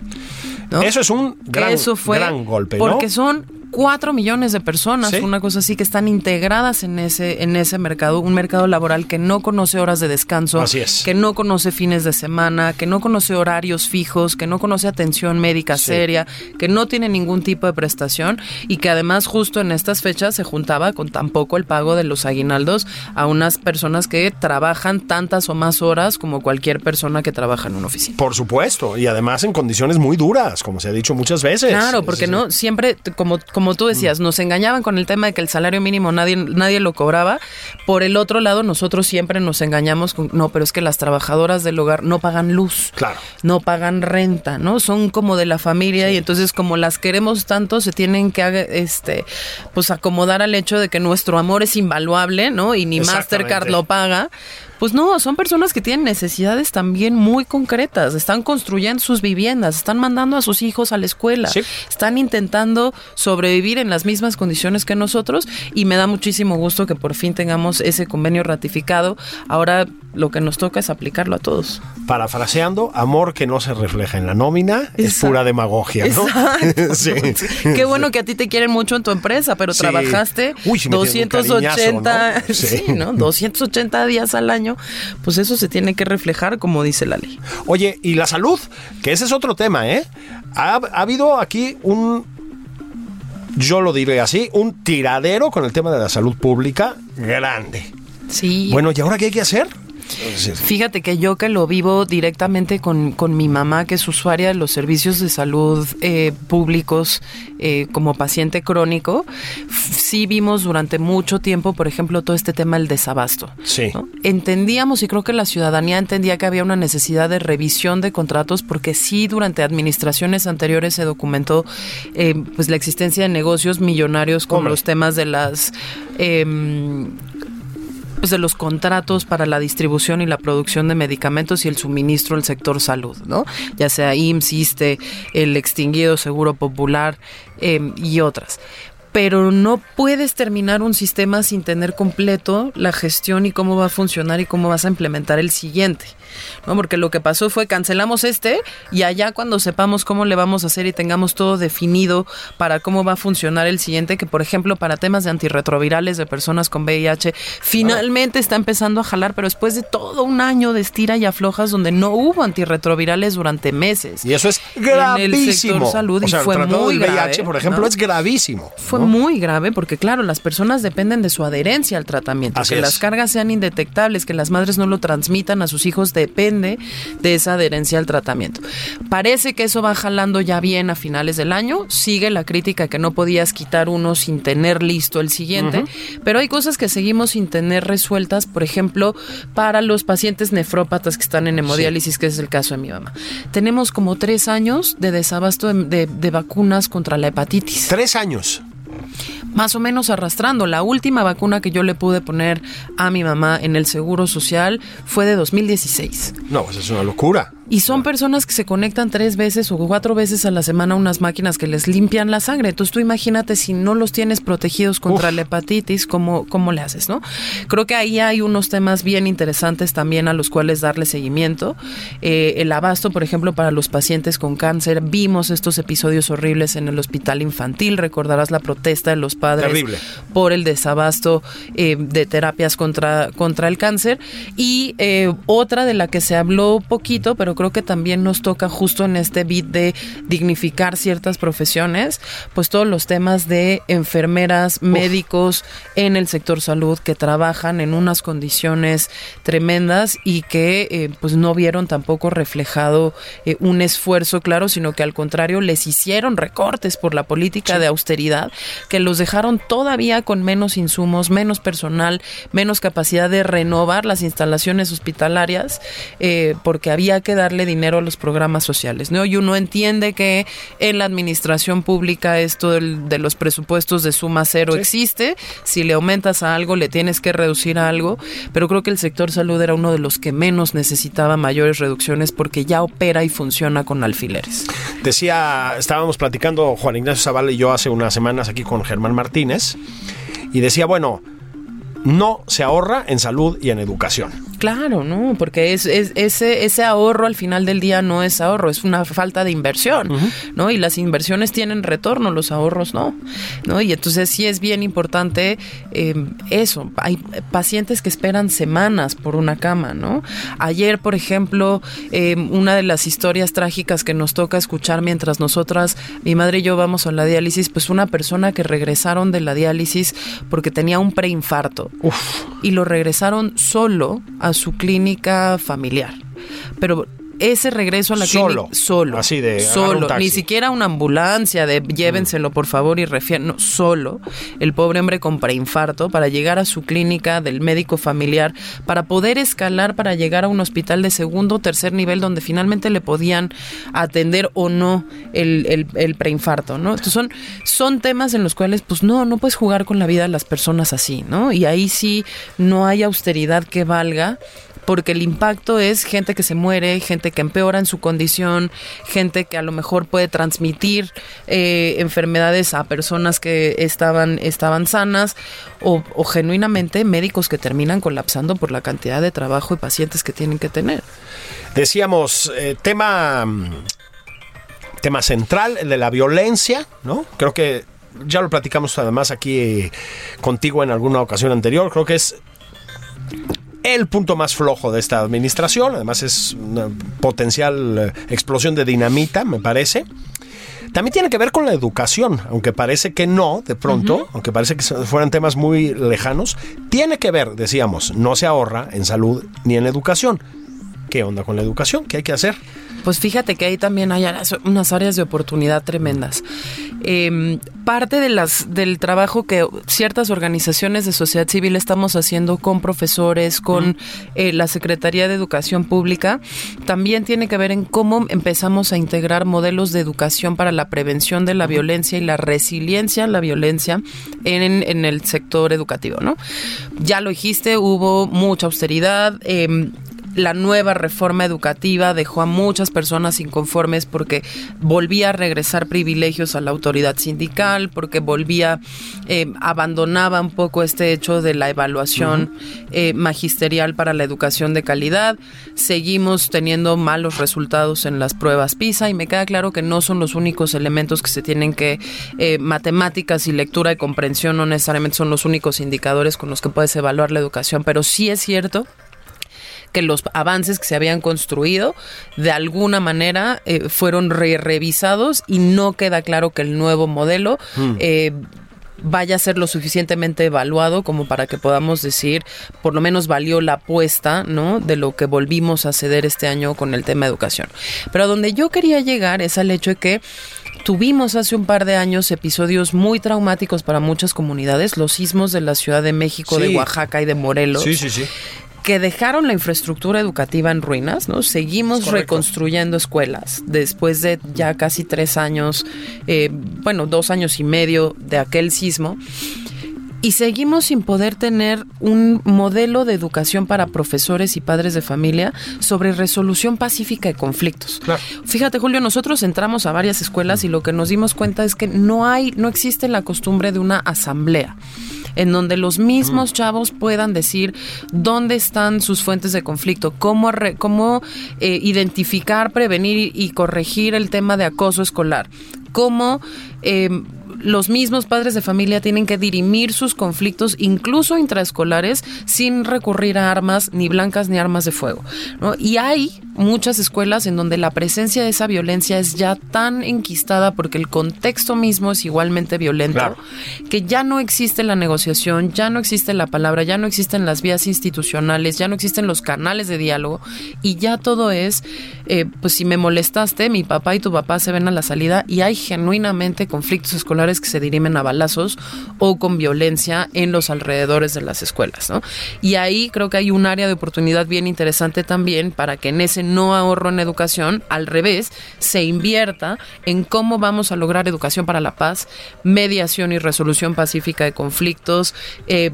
¿no? Eso es un gran, Eso fue gran golpe, ¿no? Porque son cuatro millones de personas, Sí. una cosa así, que están integradas en ese, en ese mercado, un mercado laboral que no conoce horas de descanso, Así es. que no conoce fines de semana, que no conoce horarios fijos, que no conoce atención médica Sí. seria, que no tiene ningún tipo de prestación y que además justo en estas fechas se juntaba con tampoco el pago de los aguinaldos a unas personas que trabajan tantas o más horas como cualquier persona que trabaja en una oficina. Por supuesto, y además en condiciones muy duras, como se ha dicho muchas veces. Claro, porque no siempre, como, como tú decías, nos engañaban con el tema de que el salario mínimo nadie, nadie lo cobraba. Por el otro lado, nosotros siempre nos engañamos con, no, pero es que las trabajadoras del hogar no pagan luz. Claro. No pagan renta, ¿no? Son como de la familia y entonces como las queremos tanto, se tienen que este, pues acomodar al hecho de que nuestro amor es invaluable, ¿no? Y ni. Mastercard lo paga. Pues no, son personas que tienen necesidades también muy concretas. Están construyendo sus viviendas, están mandando a sus hijos a la escuela, Sí. están intentando sobrevivir en las mismas condiciones que nosotros y me da muchísimo gusto que por fin tengamos ese convenio ratificado. Ahora lo que nos toca es aplicarlo a todos. Parafraseando, amor que no se refleja en la nómina es pura demagogia, ¿no? Sí. Qué bueno que a ti te quieren mucho en tu empresa, pero Sí. trabajaste Uy, sí me tienen un 280, cariñazo, ¿no? sí. Sí. ¿no? 280 días al año, pues eso se tiene que reflejar como dice la ley. Oye, y la salud, que ese es otro tema, ¿eh? Ha, ha habido aquí un, yo lo diré así, un tiradero con el tema de la salud pública grande. Sí. Bueno, ¿y ahora qué hay que hacer? Fíjate que yo que lo vivo directamente con, con mi mamá, que es usuaria de los servicios de salud eh, públicos eh, como paciente crónico, sí vimos durante mucho tiempo, por ejemplo, todo este tema del desabasto. Sí. ¿no? Entendíamos y creo que la ciudadanía entendía que había una necesidad de revisión de contratos porque sí durante administraciones anteriores se documentó eh, pues la existencia de negocios millonarios con Hombre. los temas de las... pues de los contratos para la distribución y la producción de medicamentos y el suministro al sector salud, ¿no? Ya sea IMSS, ISSSTE, el extinguido Seguro Popular eh, y otras. Pero no puedes terminar un sistema sin tener completo la gestión y cómo va a funcionar y cómo vas a implementar el siguiente. ¿no? Porque lo que pasó fue cancelamos este y allá cuando sepamos cómo le vamos a hacer y tengamos todo definido para cómo va a funcionar el siguiente, que por ejemplo para temas de antirretrovirales de personas con VIH, finalmente está empezando a jalar, pero después de todo un año de estira y aflojas donde no hubo antirretrovirales durante meses. Y eso es En el gravísimo. sector salud o sea, y fue el muy del VIH, grave, por ejemplo, ¿no? es gravísimo. Fue ¿no? muy grave porque, claro, las personas dependen de su adherencia al tratamiento. Así que es. las cargas sean indetectables, que las madres no lo transmitan a sus hijos, depende de esa adherencia al tratamiento. Parece que eso va jalando ya bien a finales del año. Sigue la crítica que no podías quitar uno sin tener listo el siguiente. Pero hay cosas que seguimos sin tener resueltas, por ejemplo, para los pacientes nefrópatas que están en hemodiálisis, que es el caso de mi mamá. Tenemos como tres años de desabasto de- de- de vacunas contra la hepatitis Tres años. Más o menos arrastrando. La última vacuna que yo le pude poner a mi mamá en el Seguro Social fue de 2016. No, pues es una locura. Y son personas que se conectan tres veces o cuatro veces a la semana a unas máquinas que les limpian la sangre. Entonces tú imagínate si no los tienes protegidos contra Uf. la hepatitis, ¿cómo, ¿cómo le haces, no? Creo que ahí hay unos temas bien interesantes también a los cuales darle seguimiento. Eh, el abasto, por ejemplo, para los pacientes con cáncer. Vimos estos episodios horribles en el hospital infantil. Recordarás la protesta de los padres Terrible. por el desabasto eh, de terapias contra, contra el cáncer. Y eh, otra de la que se habló poquito, pero creo que también nos toca justo en este bit de dignificar ciertas profesiones, pues todos los temas de enfermeras, médicos en el sector salud que trabajan en unas condiciones tremendas y que eh, pues no vieron tampoco reflejado eh, un esfuerzo claro, sino que al contrario les hicieron recortes por la política de austeridad que los dejaron todavía con menos insumos, menos personal, menos capacidad de renovar las instalaciones hospitalarias, eh, porque había que darle dinero a los programas sociales. ¿no? Y uno entiende que en la administración pública esto del- de los presupuestos de suma cero existe, si le aumentas a algo le tienes que reducir a algo, pero creo que el sector salud era uno de los que menos necesitaba mayores reducciones porque ya opera y funciona con alfileres. Decía, estábamos platicando Juan Ignacio Zavala y yo hace unas semanas aquí con Germán Martínez, y decía, bueno, no se ahorra en salud y en educación. Claro, ¿no? Porque es, es- ese, ese ahorro al final del día no es ahorro, es una falta de inversión, ¿no? Y las inversiones tienen retorno, los ahorros no, ¿no? Y entonces sí es bien importante eh, eso. Hay pacientes que esperan semanas por una cama, ¿no? Ayer, por ejemplo, eh, una de las historias trágicas que nos toca escuchar mientras nosotras, mi madre y yo vamos a la diálisis, pues una persona que regresaron de la diálisis porque tenía un preinfarto y lo regresaron solo a su clínica familiar. Pero ese regreso a la Solo. clínica solo, Así de, solo, ni siquiera una ambulancia de llévenselo por favor y refieran, no, solo el pobre hombre con preinfarto para llegar a su clínica del médico familiar para poder escalar para llegar a un hospital de segundo o tercer nivel donde finalmente le podían atender o no el, el- el preinfarto, ¿no? Entonces son, son temas en los cuales pues no, no puedes jugar con la vida de las personas así, ¿no? Y ahí sí no hay austeridad que valga porque el impacto es gente que se muere, gente que empeora en su condición, gente que a lo mejor puede transmitir eh, enfermedades a personas que estaban, estaban sanas o, genuinamente médicos que terminan colapsando por la cantidad de trabajo y pacientes que tienen que tener. Decíamos, eh, tema, tema central, el de la violencia, ¿no? Creo que ya lo platicamos además aquí eh, contigo en alguna ocasión anterior. Creo que es el punto más flojo de esta administración. Además es una potencial eh, explosión de dinamita, me parece. También tiene que ver con la educación, aunque parece que no, de pronto, aunque parece que fueran temas muy lejanos, tiene que ver, decíamos, no se ahorra en salud ni en educación. ¿Qué onda con la educación? ¿Qué hay que hacer? Pues fíjate que ahí también hay unas áreas de oportunidad tremendas. Eh, parte de las, del trabajo que ciertas organizaciones de sociedad civil estamos haciendo con profesores, con eh, la Secretaría de Educación Pública, también tiene que ver en cómo empezamos a integrar modelos de educación para la prevención de la violencia y la resiliencia a la violencia en, en el sector educativo, ¿no? Ya lo dijiste, hubo mucha austeridad. Eh, la nueva reforma educativa dejó a muchas personas inconformes porque volvía a regresar privilegios a la autoridad sindical, porque volvía, eh, abandonaba un poco este hecho de la evaluación eh, magisterial para la educación de calidad. Seguimos teniendo malos resultados en las pruebas PISA y me queda claro que no son los únicos elementos que se tienen que, eh, matemáticas y lectura y comprensión no necesariamente son los únicos indicadores con los que puedes evaluar la educación, pero sí es cierto que los avances que se habían construido de alguna manera eh, fueron re revisados y no queda claro que el nuevo modelo eh, vaya a ser lo suficientemente evaluado como para que podamos decir, por lo menos valió la apuesta, ¿no? De lo que volvimos a ceder este año con el tema educación. Pero a donde yo quería llegar es al hecho de que Tuvimos hace un par de años episodios muy traumáticos para muchas comunidades, los sismos de la Ciudad de México, de. Oaxaca y de Morelos Sí, sí, sí. Que dejaron la infraestructura educativa en ruinas, ¿no? Seguimos reconstruyendo escuelas después de ya casi tres años, eh, bueno, dos años y medio de aquel sismo. Y seguimos sin poder tener un modelo de educación para profesores y padres de familia sobre resolución pacífica de conflictos. Claro. Fíjate, Julio, nosotros entramos a varias escuelas y lo que nos dimos cuenta es que no hay, no existe la costumbre de una asamblea en donde los mismos chavos puedan decir dónde están sus fuentes de conflicto, cómo, re- cómo eh, identificar, prevenir y, corregir el tema de acoso escolar, cómo eh, los mismos padres de familia tienen que dirimir sus conflictos, incluso intraescolares, sin recurrir a armas ni blancas ni armas de fuego. ¿no? Y hay muchas escuelas en donde la presencia de esa violencia es ya tan enquistada porque el contexto mismo es igualmente violento Claro. que ya no existe la negociación, ya no existe la palabra, ya no existen las vías institucionales, ya no existen los canales de diálogo y ya todo es, eh, pues si me molestaste, mi papá y tu papá se ven a la salida y hay genuinamente conflictos escolares que se dirimen a balazos o con violencia en los alrededores de las escuelas, ¿no? Y ahí creo que hay un área de oportunidad bien interesante también para que en ese no ahorro en educación, al revés, se invierta en cómo vamos a lograr educación para la paz, mediación y resolución pacífica de conflictos, eh,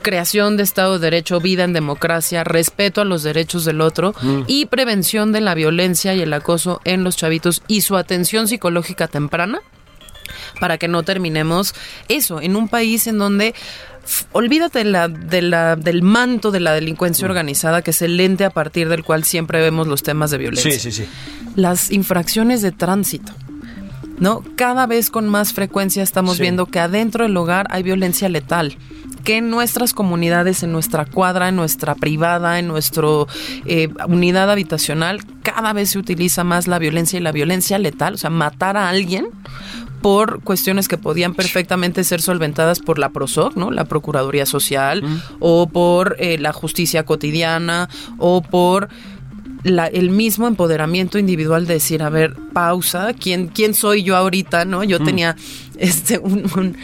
creación de Estado de Derecho, vida en democracia, respeto a los derechos del otro y prevención de la violencia y el acoso en los chavitos y su atención psicológica temprana para que no terminemos eso en un país en donde olvídate de la, de la, del manto de la delincuencia organizada que es el lente a partir del cual siempre vemos los temas de violencia Sí, sí, sí. las infracciones de tránsito. ¿No? Cada vez con más frecuencia estamos Sí. viendo que adentro del hogar hay violencia letal. Que en nuestras comunidades, en nuestra cuadra, en nuestra privada, en nuestra unidad habitacional, cada vez se utiliza más la violencia y la violencia letal, o sea, matar a alguien por cuestiones que podían perfectamente ser solventadas por la PROSOC, ¿no? La Procuraduría Social, o por eh, la justicia cotidiana, o por la- el mismo empoderamiento individual de decir, a ver, pausa, ¿quién, quién soy yo ahorita? ¿No? Yo tenía este un, un-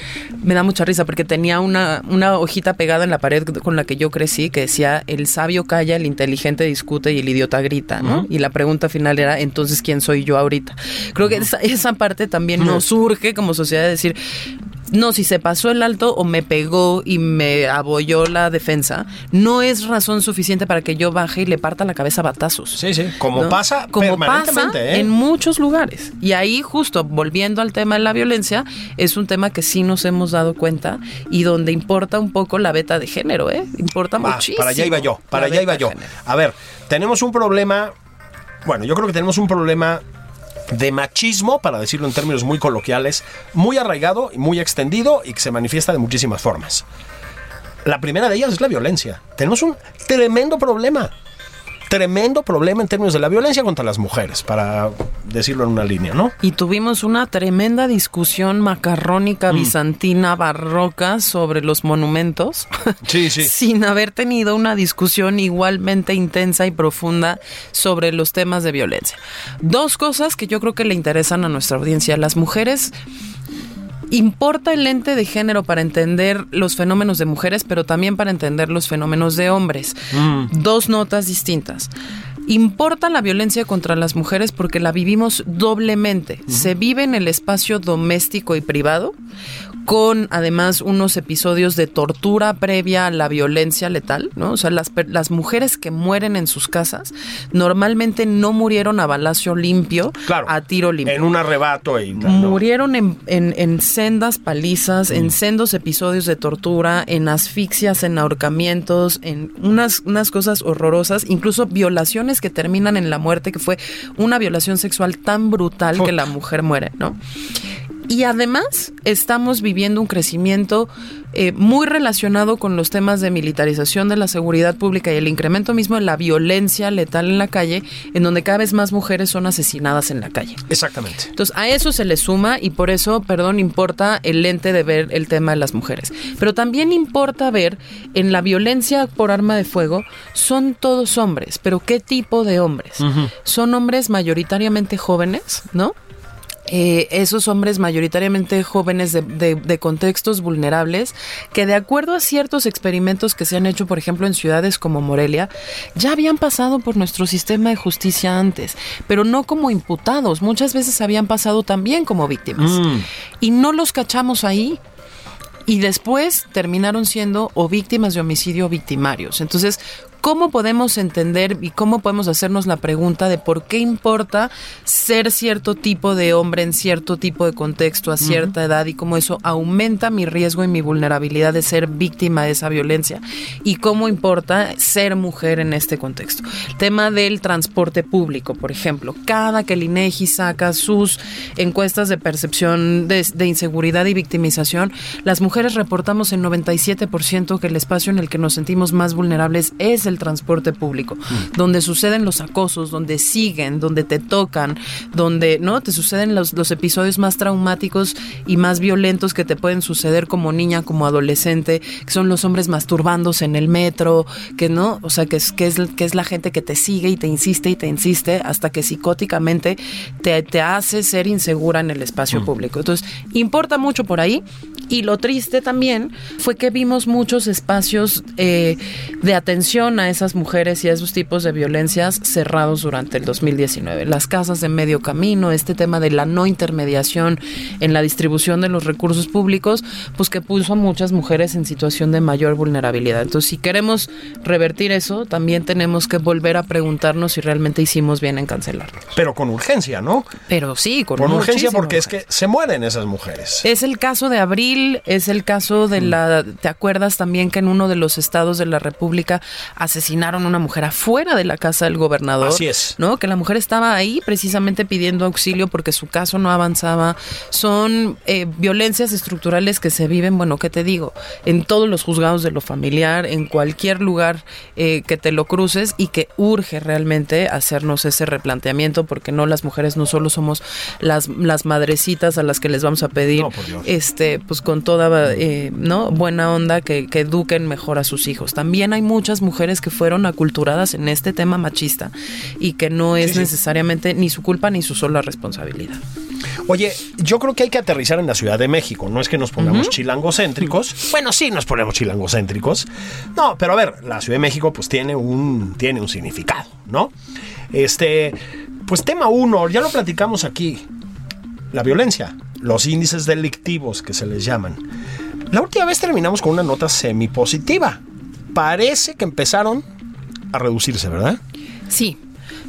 me da mucha risa porque tenía una, una hojita pegada en la pared con la que yo crecí que decía el sabio calla, el inteligente discute y el idiota grita, ¿no? Y la pregunta final era, entonces, ¿quién soy yo ahorita? Creo que esa, esa parte también nos surge como sociedad de decir, no, si se pasó el alto o me pegó y me abolló la defensa, no es razón suficiente para que yo baje y le parta la cabeza a batazos. Sí, sí, como ¿no? pasa como pasa permanentemente, ¿eh? en muchos lugares. Y ahí justo volviendo al tema de la violencia, es un tema que sí nos hemos dado cuenta y donde importa un poco la beta de género, ¿eh? Importa Ah, muchísimo. para allá iba yo, para allá iba yo. A ver, tenemos un problema, bueno, yo creo que tenemos un problema de machismo, para decirlo en términos muy coloquiales, muy arraigado y muy extendido y que se manifiesta de muchísimas formas. La primera de ellas es la violencia. Tenemos un tremendo problema. Tremendo problema en términos de la violencia contra las mujeres, para decirlo en una línea, ¿no? Y tuvimos una tremenda discusión macarrónica, Mm. bizantina, barroca sobre los monumentos. Sí, sí. Sin haber tenido una discusión igualmente intensa y profunda sobre los temas de violencia. Dos cosas que yo creo que le interesan a nuestra audiencia. Las mujeres Importa el lente de género para entender los fenómenos de mujeres, pero también para entender los fenómenos de hombres. Dos notas distintas. Importa la violencia contra las mujeres porque la vivimos doblemente. Se vive en el espacio doméstico y privado, con además unos episodios de tortura previa a la violencia letal, ¿no? O sea, las, las mujeres que mueren en sus casas normalmente no murieron a balazo limpio, Claro. a tiro limpio. En un arrebato y tal, ¿no? Murieron en, en- en sendas palizas, en sendos episodios de tortura, en asfixias, en ahorcamientos, en unas, unas cosas horrorosas, incluso violaciones que terminan en la muerte, que fue una violación sexual tan brutal que la mujer muere, ¿no? Y además estamos viviendo un crecimiento eh, muy relacionado con los temas de militarización de la seguridad pública y el incremento mismo de la violencia letal en la calle, en donde cada vez más mujeres son asesinadas en la calle. Exactamente. Entonces, a eso se le suma y por eso, perdón, importa el lente de ver el tema de las mujeres. Pero también importa ver en la violencia por arma de fuego, son todos hombres, pero ¿qué tipo de hombres? Son hombres mayoritariamente jóvenes, ¿no? Eh, esos hombres mayoritariamente jóvenes de, de- de contextos vulnerables que de acuerdo a ciertos experimentos que se han hecho, por ejemplo, en ciudades como Morelia, ya habían pasado por nuestro sistema de justicia antes, pero no como imputados, muchas veces habían pasado también como víctimas. Y no los cachamos ahí. Y después terminaron siendo o víctimas de homicidio o victimarios. Entonces, ¿cómo podemos entender y cómo podemos hacernos la pregunta de por qué importa ser cierto tipo de hombre en cierto tipo de contexto a cierta edad y cómo eso aumenta mi riesgo y mi vulnerabilidad de ser víctima de esa violencia? Y cómo importa ser mujer en este contexto. El tema del transporte público, por ejemplo. Cada que el INEGI saca sus encuestas de percepción de, de inseguridad y victimización, las mujeres reportamos en 97% que el espacio en el que nos sentimos más vulnerables es el transporte público, donde suceden los acosos, donde siguen, donde te tocan, donde no te suceden los, los episodios más traumáticos y más violentos que te pueden suceder como niña, como adolescente, que son los hombres masturbándose en el metro, que no, o sea, que es, que es, que es la gente que te sigue y te insiste y te insiste hasta que psicóticamente te, te hace ser insegura en el espacio público. Entonces, importa mucho por ahí. Y lo triste también fue que vimos muchos espacios eh, de atención a esas mujeres y a esos tipos de violencias cerrados durante el 2019. Las casas de medio camino, este tema de la no intermediación en la distribución de los recursos públicos, pues que puso a muchas mujeres en situación de mayor vulnerabilidad. Entonces, si queremos revertir eso, también tenemos que volver a preguntarnos si realmente hicimos bien en cancelarlo. Pero con urgencia, ¿no? Pero sí, con, Con urgencia porque es que se mueren esas mujeres. Es el caso de Abril, es el caso Mm. de la... ¿Te acuerdas también que en uno de los estados de la República asesinaron a una mujer afuera de la casa del gobernador? Así es. ¿No? Que la mujer estaba ahí precisamente pidiendo auxilio porque su caso no avanzaba. Son eh, violencias estructurales que se viven, bueno, ¿qué te digo? En todos los juzgados de lo familiar, en cualquier lugar eh, que te lo cruces y que urge realmente hacernos ese replanteamiento porque no las mujeres no solo somos las, las madrecitas a las que les vamos a pedir No, este pues con toda eh, no buena onda que, que eduquen mejor a sus hijos también hay muchas mujeres que fueron aculturadas en este tema machista y que no es Sí, sí. necesariamente ni su culpa ni su sola responsabilidad Oye, yo creo que hay que aterrizar en la Ciudad de México. No es que nos pongamos chilangocéntricos. Bueno, sí nos ponemos chilangocéntricos. No, pero a ver, la Ciudad de México pues tiene un, tiene un significado, ¿no? Este, pues tema uno, ya lo platicamos aquí. La violencia. los índices delictivos que se les llaman. La última vez terminamos con una nota semipositiva. Parece que empezaron a reducirse, ¿verdad? Sí,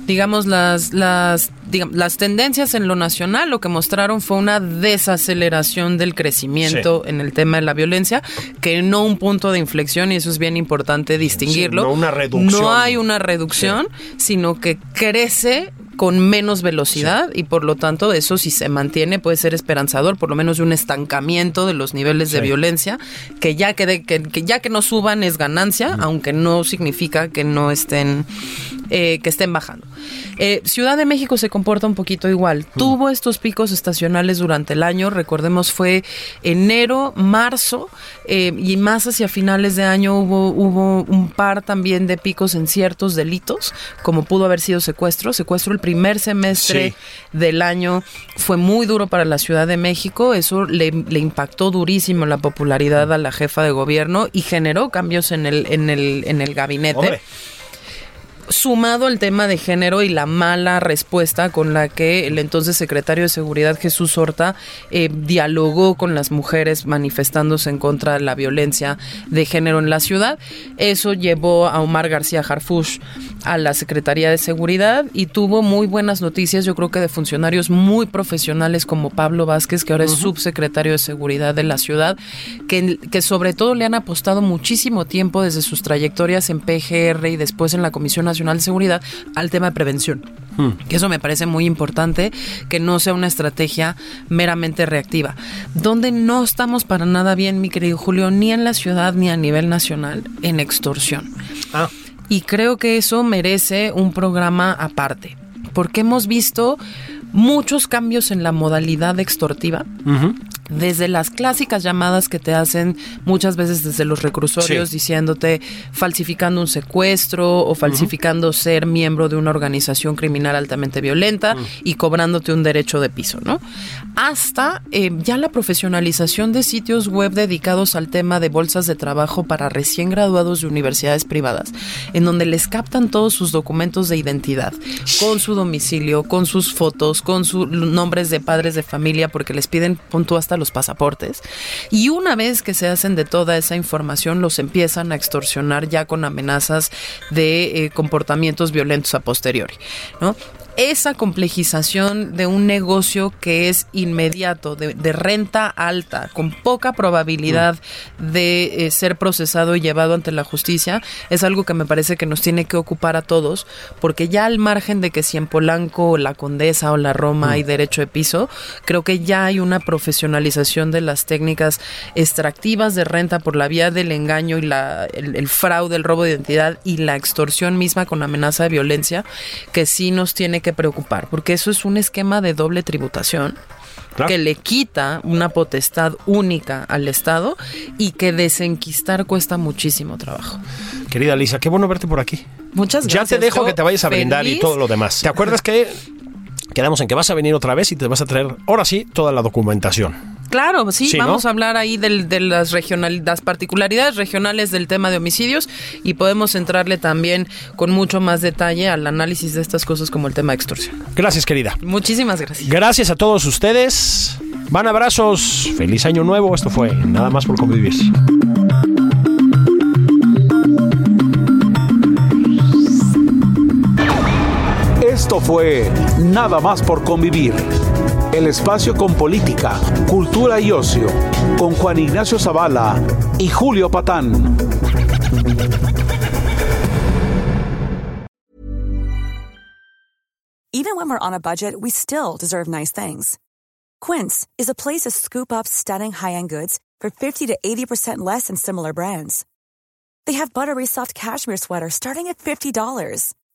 digamos, las, las, digamos, las tendencias en lo nacional lo que mostraron fue una desaceleración del crecimiento Sí. en el tema de la violencia, que no un punto de inflexión, y eso es bien importante distinguirlo. no una reducción. No hay una reducción, sino que crece con menos velocidad y por lo tanto eso si se mantiene puede ser esperanzador por lo menos de un estancamiento de los niveles de violencia que ya que, de- que, que ya que no suban es ganancia aunque no significa que no estén eh, que estén bajando. Eh, Ciudad de México se comporta un poquito igual. Tuvo estos picos estacionales durante el año, recordemos fue enero, marzo eh, y más hacia finales de año hubo, hubo un par también de picos en ciertos delitos, como pudo haber sido secuestro. Secuestro el primer semestre Sí. del año fue muy duro para la Ciudad de México, eso le, le impactó durísimo la popularidad a la jefa de gobierno y generó cambios en el, en el, en el gabinete Hombre, sumado al tema de género y la mala respuesta con la que el entonces secretario de Seguridad Jesús Horta eh, dialogó con las mujeres manifestándose en contra de la violencia de género en la ciudad. Eso llevó a Omar García Harfush a la Secretaría de Seguridad y tuvo muy buenas noticias, yo creo que de funcionarios muy profesionales como Pablo Vázquez, que ahora es subsecretario de Seguridad de la ciudad, que, que sobre todo le han apostado muchísimo tiempo desde sus trayectorias en PGR y después en la Comisión Nacional de Seguridad al tema de prevención. Que eso me parece muy importante, que no sea una estrategia meramente reactiva. Donde no estamos para nada bien, mi querido Julio, ni en la ciudad ni a nivel nacional, en extorsión. ah, Y creo que eso merece un programa aparte, porque hemos visto muchos cambios en la modalidad extortiva. Desde las clásicas llamadas que te hacen muchas veces desde los reclusorios Sí. diciéndote falsificando un secuestro o falsificando ser miembro de una organización criminal altamente violenta y cobrándote un derecho de piso, ¿no? Hasta eh, ya la profesionalización de sitios web dedicados al tema de bolsas de trabajo para recién graduados de universidades privadas, en donde les captan todos sus documentos de identidad, con su domicilio, con sus fotos, con sus nombres de padres de familia, porque les piden punto hasta los pasaportes. Y una vez que se hacen de toda esa información, los empiezan a extorsionar ya con amenazas de eh, comportamientos violentos a posteriori, ¿no? Esa complejización de un negocio que es inmediato, de, de renta alta, con poca probabilidad de eh, ser procesado y llevado ante la justicia, es algo que me parece que nos tiene que ocupar a todos, porque ya al margen de que si en Polanco, o la Condesa o la Roma hay derecho de piso, creo que ya hay una profesionalización de las técnicas extractivas de renta por la vía del engaño y la, el, el fraude, el robo de identidad y la extorsión misma con amenaza de violencia, que sí nos tiene que preocupar, porque eso es un esquema de doble tributación Claro. que le quita una potestad única al Estado y que desenquistar cuesta muchísimo trabajo. querida Lisa, qué bueno verte por aquí. Muchas Ya gracias. te dejo Yo que te vayas a brindar y todo lo demás. ¿Te acuerdas que quedamos en que vas a venir otra vez y te vas a traer, ahora sí, toda la documentación? Claro, sí, Sí, vamos ¿no? a hablar ahí del- de las, regional, las particularidades regionales del tema de homicidios y podemos entrarle también con mucho más detalle al análisis de estas cosas como el tema de extorsión. Gracias, querida. Muchísimas gracias. Gracias a todos ustedes. Van abrazos. Feliz año nuevo. Esto fue Nada más por convivir. Esto fue Nada más por convivir. El espacio con política, cultura y ocio, con Juan Ignacio Zavala y Julio Patán. Even when we're on a budget, we still deserve nice things. Quince is a place to scoop up stunning high-end goods for 50 to 80% less than similar brands. They have buttery soft cashmere sweaters starting at $50,